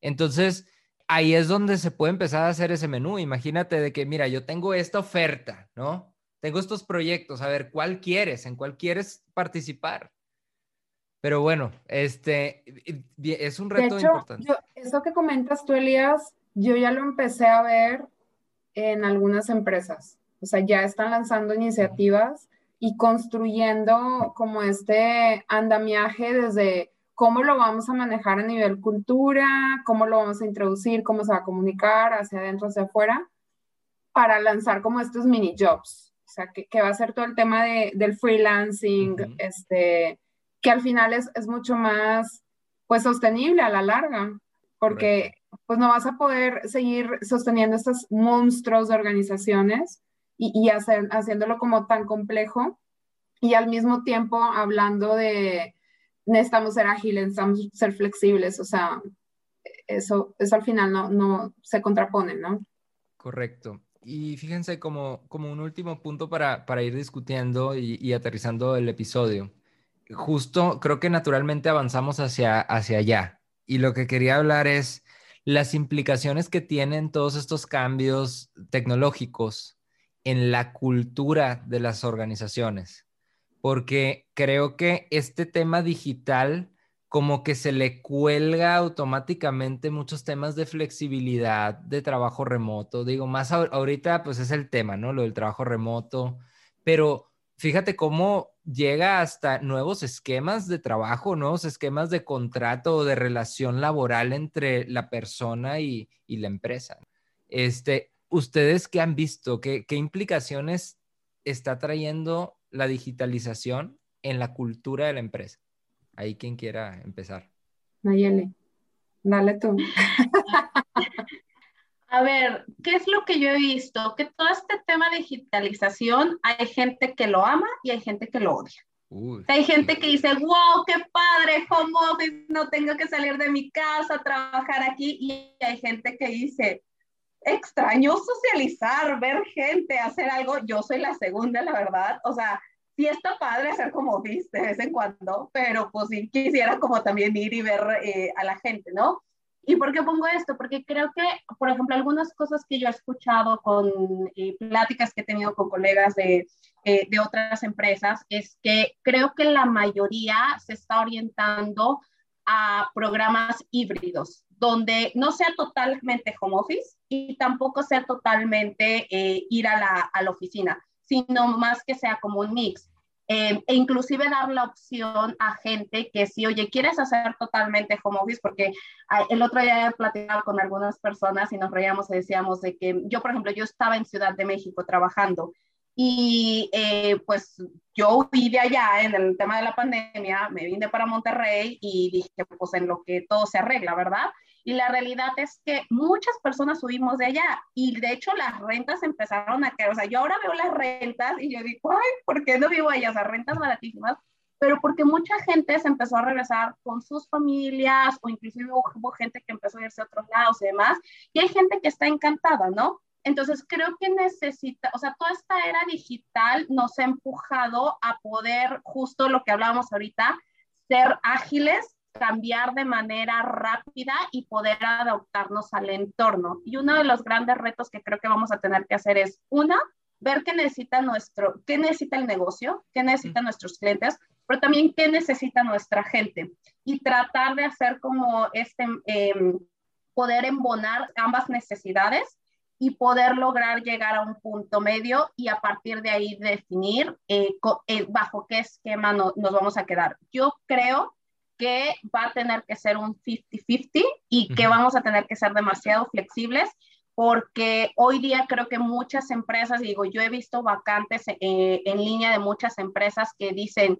Entonces ahí es donde se puede empezar a hacer ese menú. Imagínate de que, mira, yo tengo esta oferta, ¿no? Tengo estos proyectos, a ver, ¿cuál quieres? ¿En cuál quieres participar? Pero bueno, este es un reto importante. eso que comentas tú, Elías, yo ya lo empecé a ver en algunas empresas. O sea, ya están lanzando iniciativas y construyendo como este andamiaje desde cómo lo vamos a manejar a nivel cultura, cómo lo vamos a introducir, cómo se va a comunicar hacia adentro, hacia afuera, para lanzar como estos mini jobs. O sea, que, va a ser todo el tema de, del freelancing, este, que al final es, es mucho más pues sostenible a la larga, porque pues no vas a poder seguir sosteniendo estos monstruos de organizaciones y, y hacer, haciéndolo como tan complejo y al mismo tiempo hablando de necesitamos ser ágiles, necesitamos ser flexibles, o sea, eso, eso al final no, no se contrapone, ¿no? Correcto. Y fíjense como, como un último punto para, para ir discutiendo y, y aterrizando el episodio justo creo que naturalmente avanzamos hacia, hacia allá. Y lo que quería hablar es las implicaciones que tienen todos estos cambios tecnológicos en la cultura de las organizaciones. Porque creo que este tema digital como que se le cuelga automáticamente muchos temas de flexibilidad, de trabajo remoto. Digo, más ahorita pues es el tema, ¿no? Lo del trabajo remoto, pero fíjate cómo llega hasta nuevos esquemas de trabajo, nuevos esquemas de contrato o de relación laboral entre la persona y, la empresa. Este, ¿Ustedes qué han visto? ¿Qué, implicaciones está trayendo la digitalización en la cultura de la empresa? Ahí quien quiera empezar. Nayeli, dale tú. [LAUGHS] A ver, ¿qué es lo que yo he visto? Que todo este tema de digitalización, hay gente que lo ama y hay gente que lo odia. hay gente que dice, wow, qué padre, home office, no tengo que salir de mi casa, trabajar aquí. Y hay gente que dice, extraño socializar, ver gente, hacer algo. Yo soy la segunda, la verdad. O sea, sí está padre hacer como office de vez en cuando, pero pues sí quisiera como también ir y ver eh, a la gente, ¿no? ¿Y por qué pongo esto? Porque creo que, por ejemplo, algunas cosas que yo he escuchado con eh, pláticas que he tenido con colegas de, eh, de otras empresas es que creo que la mayoría se está orientando a programas híbridos, donde no sea totalmente home office y tampoco sea totalmente eh, ir a la, a la oficina, sino más que sea como un mix. Eh, e inclusive dar la opción a gente que si, oye, quieres hacer totalmente home office, porque ah, el otro día he platicado con algunas personas y nos reíamos y decíamos de que yo, por ejemplo, yo estaba en Ciudad de México trabajando y eh, pues yo vive allá en el tema de la pandemia, me vine para Monterrey y dije, pues en lo que todo se arregla, ¿verdad? Y la realidad es que muchas personas subimos de allá y de hecho las rentas empezaron a caer. O sea, yo ahora veo las rentas y yo digo, ay, ¿por qué no vivo allá? O sea, rentas baratísimas. pero porque mucha gente se empezó a regresar con sus familias o inclusive hubo gente que empezó a irse a otros lados y demás, y hay gente que está encantada, ¿no? Entonces creo que necesita, o sea, toda esta era digital nos ha empujado a poder, justo lo que hablábamos ahorita, ser ágiles, cambiar de manera rápida y poder adaptarnos al entorno. Y uno de los grandes retos que creo que vamos a tener que hacer es, una, ver qué necesita nuestro, qué necesita el negocio, qué necesitan nuestros clientes, pero también qué necesita nuestra gente y tratar de hacer como este, em, poder embonar ambas necesidades y poder lograr llegar a un punto medio y a partir de ahí definir eh, eh, bajo qué esquema nos vamos a quedar. Yo creo que va a tener que ser un 50-50 y que vamos a tener que ser demasiado flexibles porque hoy día creo que muchas empresas, digo, yo he visto vacantes eh, en línea de muchas empresas que dicen,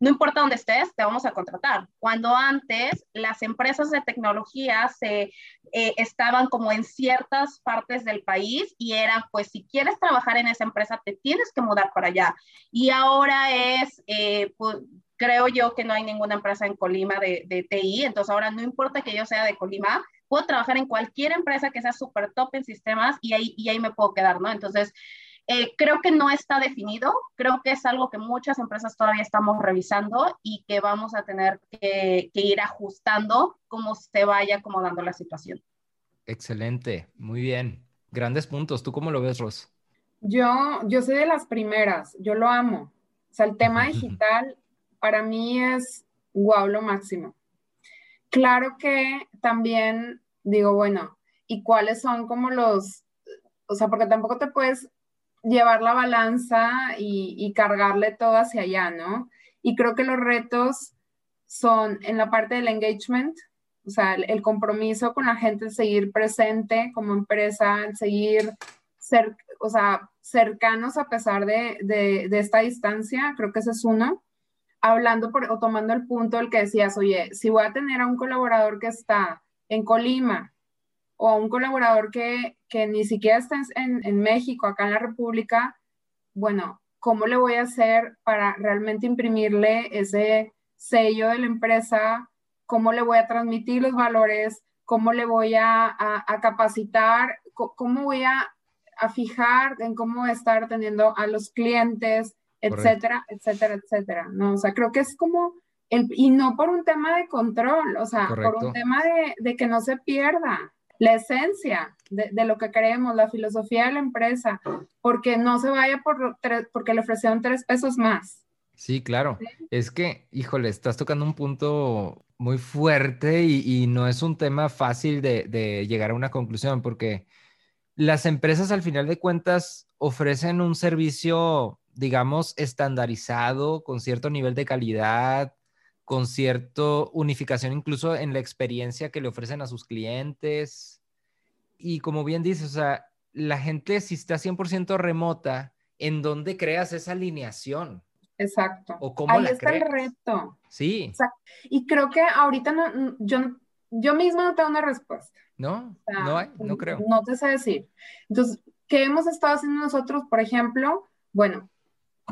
no importa dónde estés, te vamos a contratar. Cuando antes las empresas de tecnología se eh, estaban como en ciertas partes del país y era, pues, si quieres trabajar en esa empresa, te tienes que mudar para allá. Y ahora es, eh, pues, creo yo que no hay ninguna empresa en Colima de, de, TI, entonces ahora no importa que yo sea de Colima, puedo trabajar en cualquier empresa que sea súper top en sistemas y ahí, y ahí me puedo quedar, ¿no? Entonces, eh, creo que no está definido, creo que es algo que muchas empresas todavía estamos revisando y que vamos a tener que, ir ajustando como se vaya acomodando la situación. Excelente, muy bien. Grandes puntos. ¿Tú cómo lo ves, Ros? Yo, yo soy de las primeras, yo lo amo. O sea, el tema [LAUGHS] digital para mí es guau lo máximo. Claro que también digo, bueno, ¿y cuáles son como los, o sea, porque tampoco te puedes llevar la balanza y, cargarle todo hacia allá, ¿no? Y creo que los retos son en la parte del engagement, o sea, el, compromiso con la gente, el seguir presente como empresa, el seguir ser, o sea, cercanos a pesar de, de, esta distancia, creo que ese es uno. Hablando por, o tomando el punto del que decías, oye, si voy a tener a un colaborador que está en Colima, o a un colaborador que, ni siquiera está en, México, acá en la República, bueno, ¿cómo le voy a hacer para realmente imprimirle ese sello de la empresa? ¿Cómo le voy a transmitir los valores? ¿Cómo le voy a, capacitar? ¿Cómo voy a, fijar en cómo estar atendiendo a los clientes? Etcétera, etcétera, etcétera, ¿no? O sea, creo que es como, el, y no por un tema de control, o sea, por un tema de, de, que no se pierda, la esencia de, lo que queremos, la filosofía de la empresa, porque no se vaya por porque le ofrecieron tres pesos más. Sí, claro. Es que, híjole, estás tocando un punto muy fuerte y, no es un tema fácil de, de, llegar a una conclusión porque las empresas al final de cuentas ofrecen un servicio, digamos, estandarizado, con cierto nivel de calidad, con cierta unificación incluso en la experiencia que le ofrecen a sus clientes. Y como bien dices, o sea, la gente si está 100% remota, ¿en dónde creas esa alineación? Exacto. ¿O cómo Ahí está el reto. Sí. Y creo que ahorita no, yo, yo misma no tengo una respuesta. No, no hay, no creo. No te sé decir. Entonces, ¿qué hemos estado haciendo nosotros, por ejemplo? Bueno,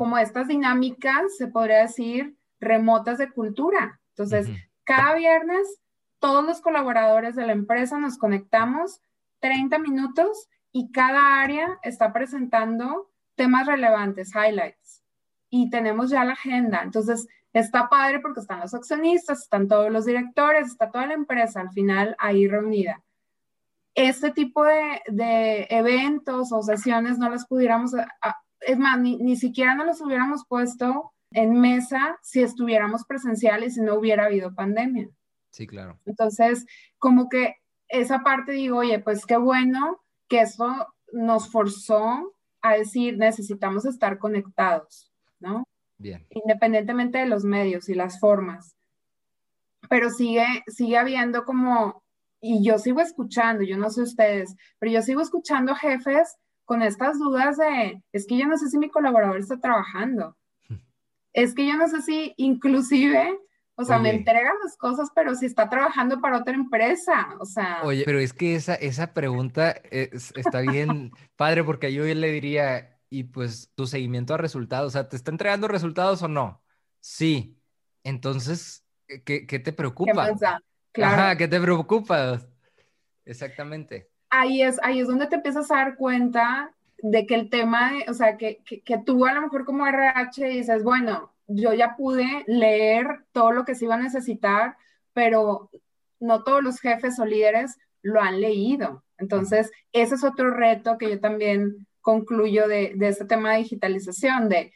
como estas dinámicas, se podría decir, remotas de cultura. Entonces, cada viernes todos los colaboradores de la empresa nos conectamos 30 minutos y cada área está presentando temas relevantes, highlights. Y tenemos ya la agenda. Entonces, está padre porque están los accionistas, están todos los directores, está toda la empresa al final ahí reunida. Este tipo de, eventos o sesiones no las pudiéramos, es más, ni, ni siquiera nos los hubiéramos puesto en mesa si estuviéramos presenciales y no hubiera habido pandemia. Sí, claro. Entonces, como que esa parte digo, oye, pues qué bueno que eso nos forzó a decir, necesitamos estar conectados, ¿no? Bien. Independientemente de los medios y las formas. Pero sigue, sigue habiendo como, y yo sigo escuchando, yo no sé ustedes, pero yo sigo escuchando jefes con estas dudas de, es que yo no sé si mi colaborador está trabajando es que yo no sé si inclusive, o sea, me entregan las cosas, pero si está trabajando para otra empresa, o sea. Oye, pero es que esa, esa pregunta está bien [LAUGHS] padre porque yo le diría, y pues tu seguimiento a resultados, o sea, ¿te está entregando resultados o no? Sí. Entonces, ¿qué, qué te preocupa? ¿Qué Ajá, ¿qué te preocupa? Exactamente. Ahí es, ahí es donde te empiezas a dar cuenta de que el tema, o sea, que, que, que, tú a lo mejor como RH dices, bueno, yo ya pude leer todo lo que se iba a necesitar, pero no todos los jefes o líderes lo han leído. Entonces, ese es otro reto que yo también concluyo de, de este tema de digitalización, de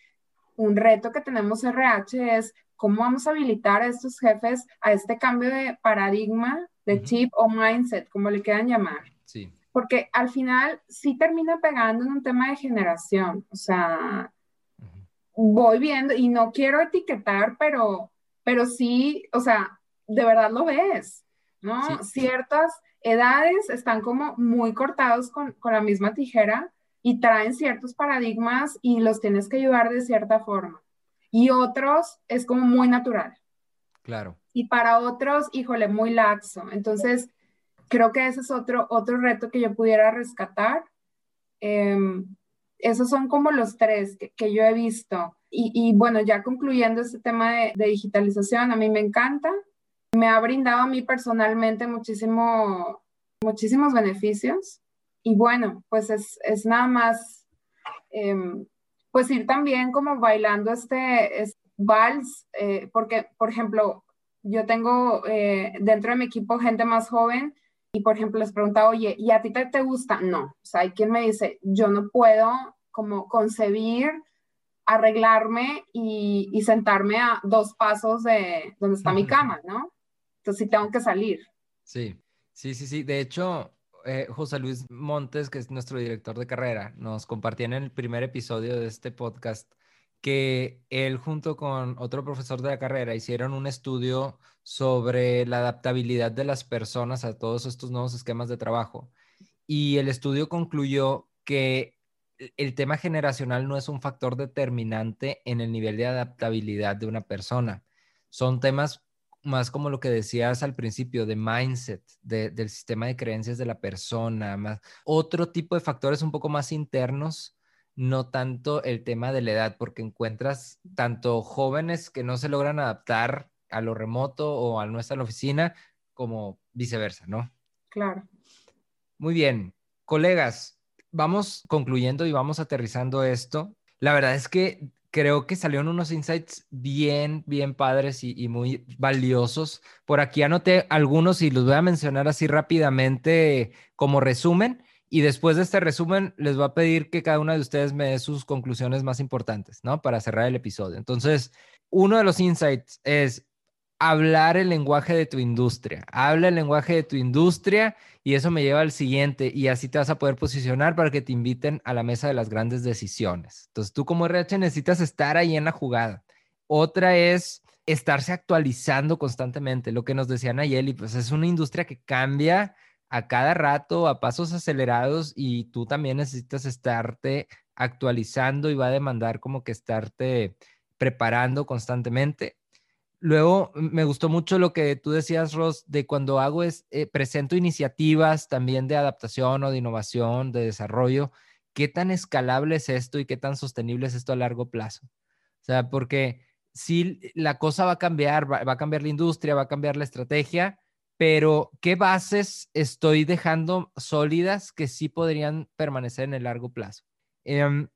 un reto que tenemos RH es cómo vamos a habilitar a estos jefes a este cambio de paradigma, de chip o mindset, como le quieran llamar. Sí. Porque al final sí termina pegando en un tema de generación. O sea, voy viendo y no quiero etiquetar, pero, pero sí, o sea, de verdad lo ves, ¿no? Ciertas edades están como muy cortados con, con la misma tijera y traen ciertos paradigmas y los tienes que ayudar de cierta forma. Y otros es como muy natural. Claro. Y para otros, híjole, muy laxo. Entonces, creo que ese es otro, otro reto que yo pudiera rescatar. Em, esos son como los tres que, yo he visto. Y, bueno, ya concluyendo este tema de, de, digitalización, a mí me encanta. Me ha brindado a mí personalmente muchísimo, muchísimos beneficios. Y bueno, pues es, es nada más, em, pues ir también como bailando este, vals, eh, porque, por ejemplo, yo tengo eh, dentro de mi equipo gente más joven y, por ejemplo, les pregunta, oye, ¿y a ti te, te gusta? No, o sea, hay quien me dice, yo no puedo como concebir arreglarme y, y, sentarme a dos pasos de donde está mi cama, ¿no? Entonces sí tengo que salir. Sí, sí, sí, sí. De hecho, eh, José Luis Montes, que es nuestro director de carrera, nos compartía en el primer episodio de este podcast que él junto con otro profesor de la carrera hicieron un estudio sobre la adaptabilidad de las personas a todos estos nuevos esquemas de trabajo. Y el estudio concluyó que el tema generacional no es un factor determinante en el nivel de adaptabilidad de una persona. Son temas más como lo que decías al principio, de mindset, del sistema de creencias de la persona, más otro tipo de factores un poco más internos, no tanto el tema de la edad, porque encuentras tanto jóvenes que no se logran adaptar a lo remoto o a nuestra oficina, como viceversa, ¿no? Claro. Muy bien, colegas, vamos concluyendo y vamos aterrizando esto. La verdad es que creo que salieron unos insights bien, bien padres y, muy valiosos. Por aquí anoté algunos y los voy a mencionar así rápidamente como resumen. Y después de este resumen, les voy a pedir que cada uno de ustedes me dé sus conclusiones más importantes, ¿no? Para cerrar el episodio. Entonces, uno de los insights es hablar el lenguaje de tu industria. Habla el lenguaje de tu industria y eso me lleva al siguiente y así te vas a poder posicionar para que te inviten a la mesa de las grandes decisiones. Entonces tú como RH necesitas estar ahí en la jugada. Otra es estarse actualizando constantemente. Lo que nos decía Nayeli, pues es una industria que cambia a cada rato, a pasos acelerados y tú también necesitas estarte actualizando y va a demandar como que estarte preparando constantemente. Luego me gustó mucho lo que tú decías, Ross, de cuando hago es, eh, presento iniciativas también de adaptación o de innovación, de desarrollo, ¿qué tan escalable es esto y qué tan sostenible es esto a largo plazo? O sea, porque si la cosa va a cambiar, va, a cambiar la industria, va a cambiar la estrategia, pero ¿qué bases estoy dejando sólidas que sí podrían permanecer en el largo plazo? Em,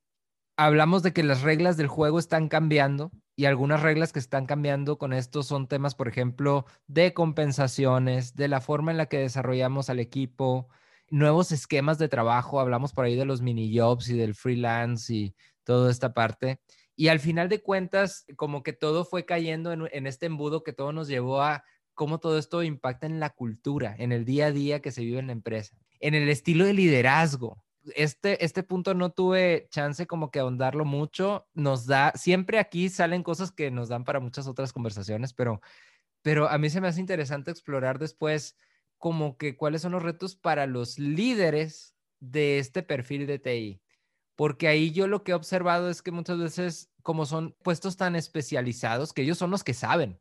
hablamos de que las reglas del juego están cambiando y algunas reglas que están cambiando con esto son temas, por ejemplo, de compensaciones, de la forma en la que desarrollamos al equipo, nuevos esquemas de trabajo, hablamos por ahí de los mini jobs y del freelance y toda esta parte. Y al final de cuentas, como que todo fue cayendo en, en este embudo que todo nos llevó a cómo todo esto impacta en la cultura, en el día a día que se vive en la empresa, en el estilo de liderazgo, este, este punto no tuve chance como que ahondarlo mucho. Nos da, siempre aquí salen cosas que nos dan para muchas otras conversaciones, pero, pero a mí se me hace interesante explorar después como que cuáles son los retos para los líderes de este perfil de TI. Porque ahí yo lo que he observado es que muchas veces, como son puestos tan especializados, que ellos son los que saben,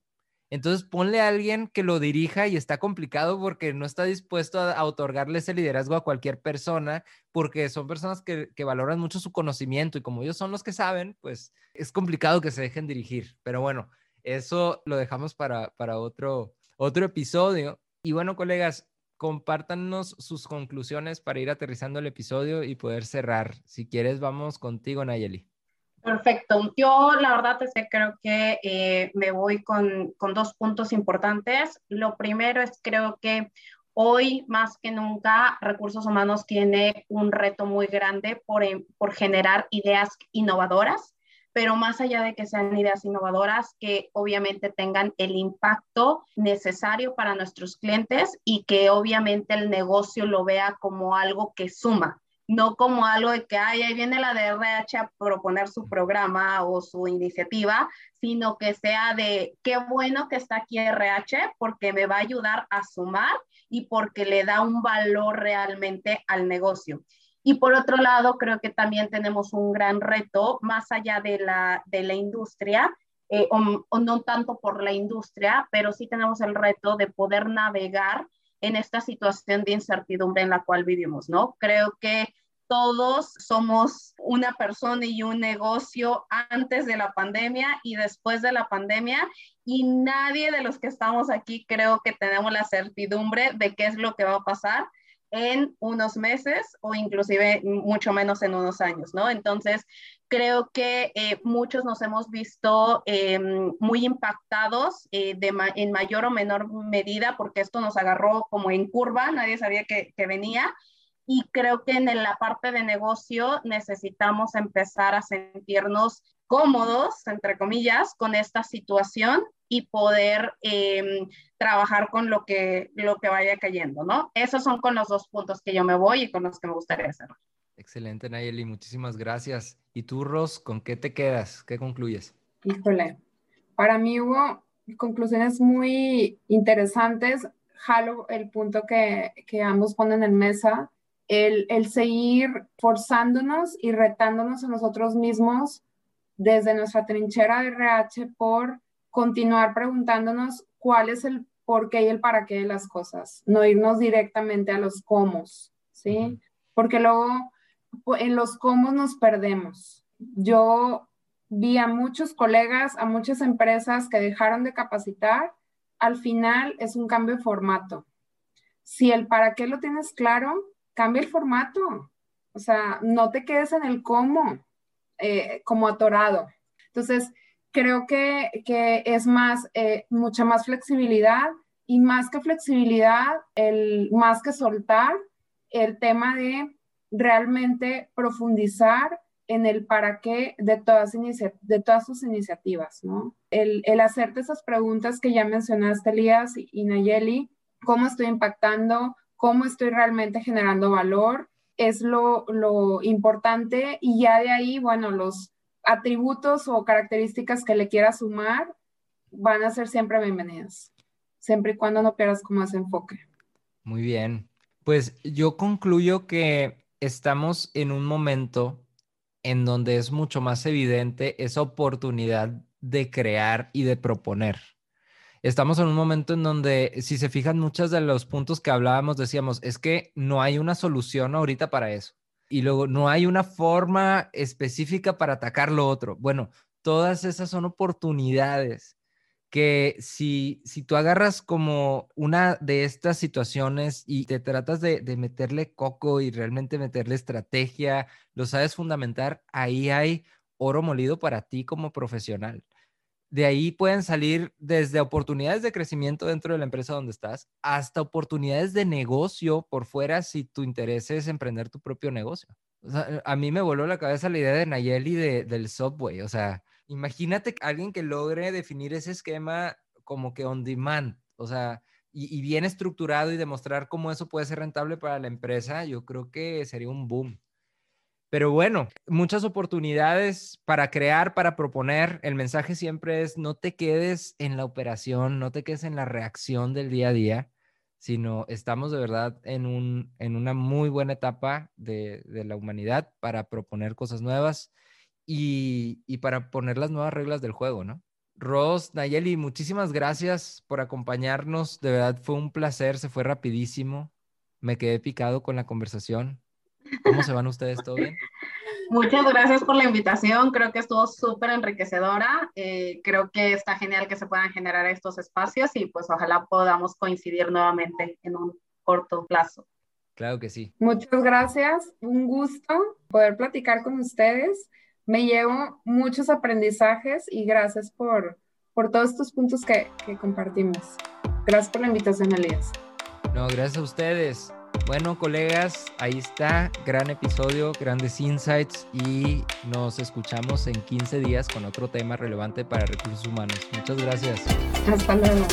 entonces ponle a alguien que lo dirija y está complicado porque no está dispuesto a, otorgarle ese liderazgo a cualquier persona porque son personas que, valoran mucho su conocimiento y como ellos son los que saben, pues es complicado que se dejen dirigir. Pero bueno, eso lo dejamos para, para otro, otro episodio. Y bueno, colegas, compártanos sus conclusiones para ir aterrizando el episodio y poder cerrar. Si quieres, vamos contigo, Nayeli. Perfecto. Yo la verdad es que creo que eh, me voy con, con, dos puntos importantes. Lo primero es creo que hoy más que nunca recursos humanos tiene un reto muy grande por, por generar ideas innovadoras pero más allá de que sean ideas innovadoras, que obviamente tengan el impacto necesario para nuestros clientes y que obviamente el negocio lo vea como algo que suma, no como algo de que Ay, ahí viene la DRH a proponer su programa o su iniciativa, sino que sea de qué bueno que está aquí RH porque me va a ayudar a sumar y porque le da un valor realmente al negocio. Y por otro lado, creo que también tenemos un gran reto más allá de la, de la industria, eh, o, no tanto por la industria, pero sí tenemos el reto de poder navegar en esta situación de incertidumbre en la cual vivimos, ¿no? Creo que todos somos una persona y un negocio antes de la pandemia y después de la pandemia y nadie de los que estamos aquí creo que tenemos la certidumbre de qué es lo que va a pasar en unos meses o inclusive mucho menos en unos años, ¿no? Entonces, creo que eh, muchos nos hemos visto em, muy impactados eh, de en mayor o menor medida porque esto nos agarró como en curva, nadie sabía que, que venía. Y creo que en la parte de negocio necesitamos empezar a sentirnos cómodos, entre comillas, con esta situación y poder em, trabajar con lo que, lo que vaya cayendo, ¿no? Esos son con los dos puntos que yo me voy y con los que me gustaría hacer. Excelente, Nayeli, muchísimas gracias. ¿Y tú, Ros, con qué te quedas? ¿Qué concluyes? Híjole, para mí hubo conclusiones muy interesantes. Jalo el punto que, que ambos ponen en mesa, el, el seguir forzándonos y retándonos a nosotros mismos desde nuestra trinchera de RH por continuar preguntándonos cuál es el por qué y el para qué de las cosas, no irnos directamente a los cómo, ¿sí? Porque luego en los cómo nos perdemos. Yo vi a muchos colegas, a muchas empresas que dejaron de capacitar, al final es un cambio de formato. Si el para qué lo tienes claro, cambia el formato. O sea, no te quedes en el cómo, eh, como atorado. Entonces, creo que, es más, eh, mucha más flexibilidad y más que flexibilidad, el, más que soltar, el tema de realmente profundizar en el para qué de todas, de todas sus iniciativas, ¿no? El, hacerte esas preguntas que ya mencionaste, Elías y, Nayeli, cómo estoy impactando, cómo estoy realmente generando valor, es lo, lo importante y ya de ahí, bueno, los, atributos o características que le quieras sumar van a ser siempre bienvenidas, siempre y cuando no pierdas como ese enfoque. Muy bien. Pues yo concluyo que estamos en un momento en donde es mucho más evidente esa oportunidad de crear y de proponer. Estamos en un momento en donde, si se fijan, muchos de los puntos que hablábamos decíamos, es que no hay una solución ahorita para eso y luego no hay una forma específica para atacar lo otro. Bueno, todas esas son oportunidades que si, si tú agarras como una de estas situaciones y te tratas de, de meterle coco y realmente meterle estrategia, lo sabes fundamentar, ahí hay oro molido para ti como profesional de ahí pueden salir desde oportunidades de crecimiento dentro de la empresa donde estás hasta oportunidades de negocio por fuera si tu interés es emprender tu propio negocio. a mí me voló la cabeza la idea de Nayeli de, del Subway. O sea, imagínate alguien que logre definir ese esquema como que on demand, o sea, y, y bien estructurado y demostrar cómo eso puede ser rentable para la empresa, yo creo que sería un boom. Pero bueno, muchas oportunidades para crear, para proponer. El mensaje siempre es no te quedes en la operación, no te quedes en la reacción del día a día, sino estamos de verdad en, un, en una muy buena etapa de, la humanidad para proponer cosas nuevas y, y, para poner las nuevas reglas del juego, ¿no? Ross, Nayeli, muchísimas gracias por acompañarnos. De verdad fue un placer, se fue rapidísimo. Me quedé picado con la conversación. ¿Cómo se van ustedes? ¿Todo bien? Muchas gracias por la invitación, creo que estuvo súper enriquecedora, eh, creo que está genial que se puedan generar estos espacios y pues ojalá podamos coincidir nuevamente en un corto plazo. Claro que sí. Muchas gracias, un gusto poder platicar con ustedes, me llevo muchos aprendizajes y gracias por, por todos estos puntos que, que compartimos. Gracias por la invitación, Elías. No, gracias a ustedes. Bueno, colegas, ahí está, gran episodio, grandes insights y nos escuchamos en 15 días con otro tema relevante para recursos humanos. Muchas gracias. Hasta luego.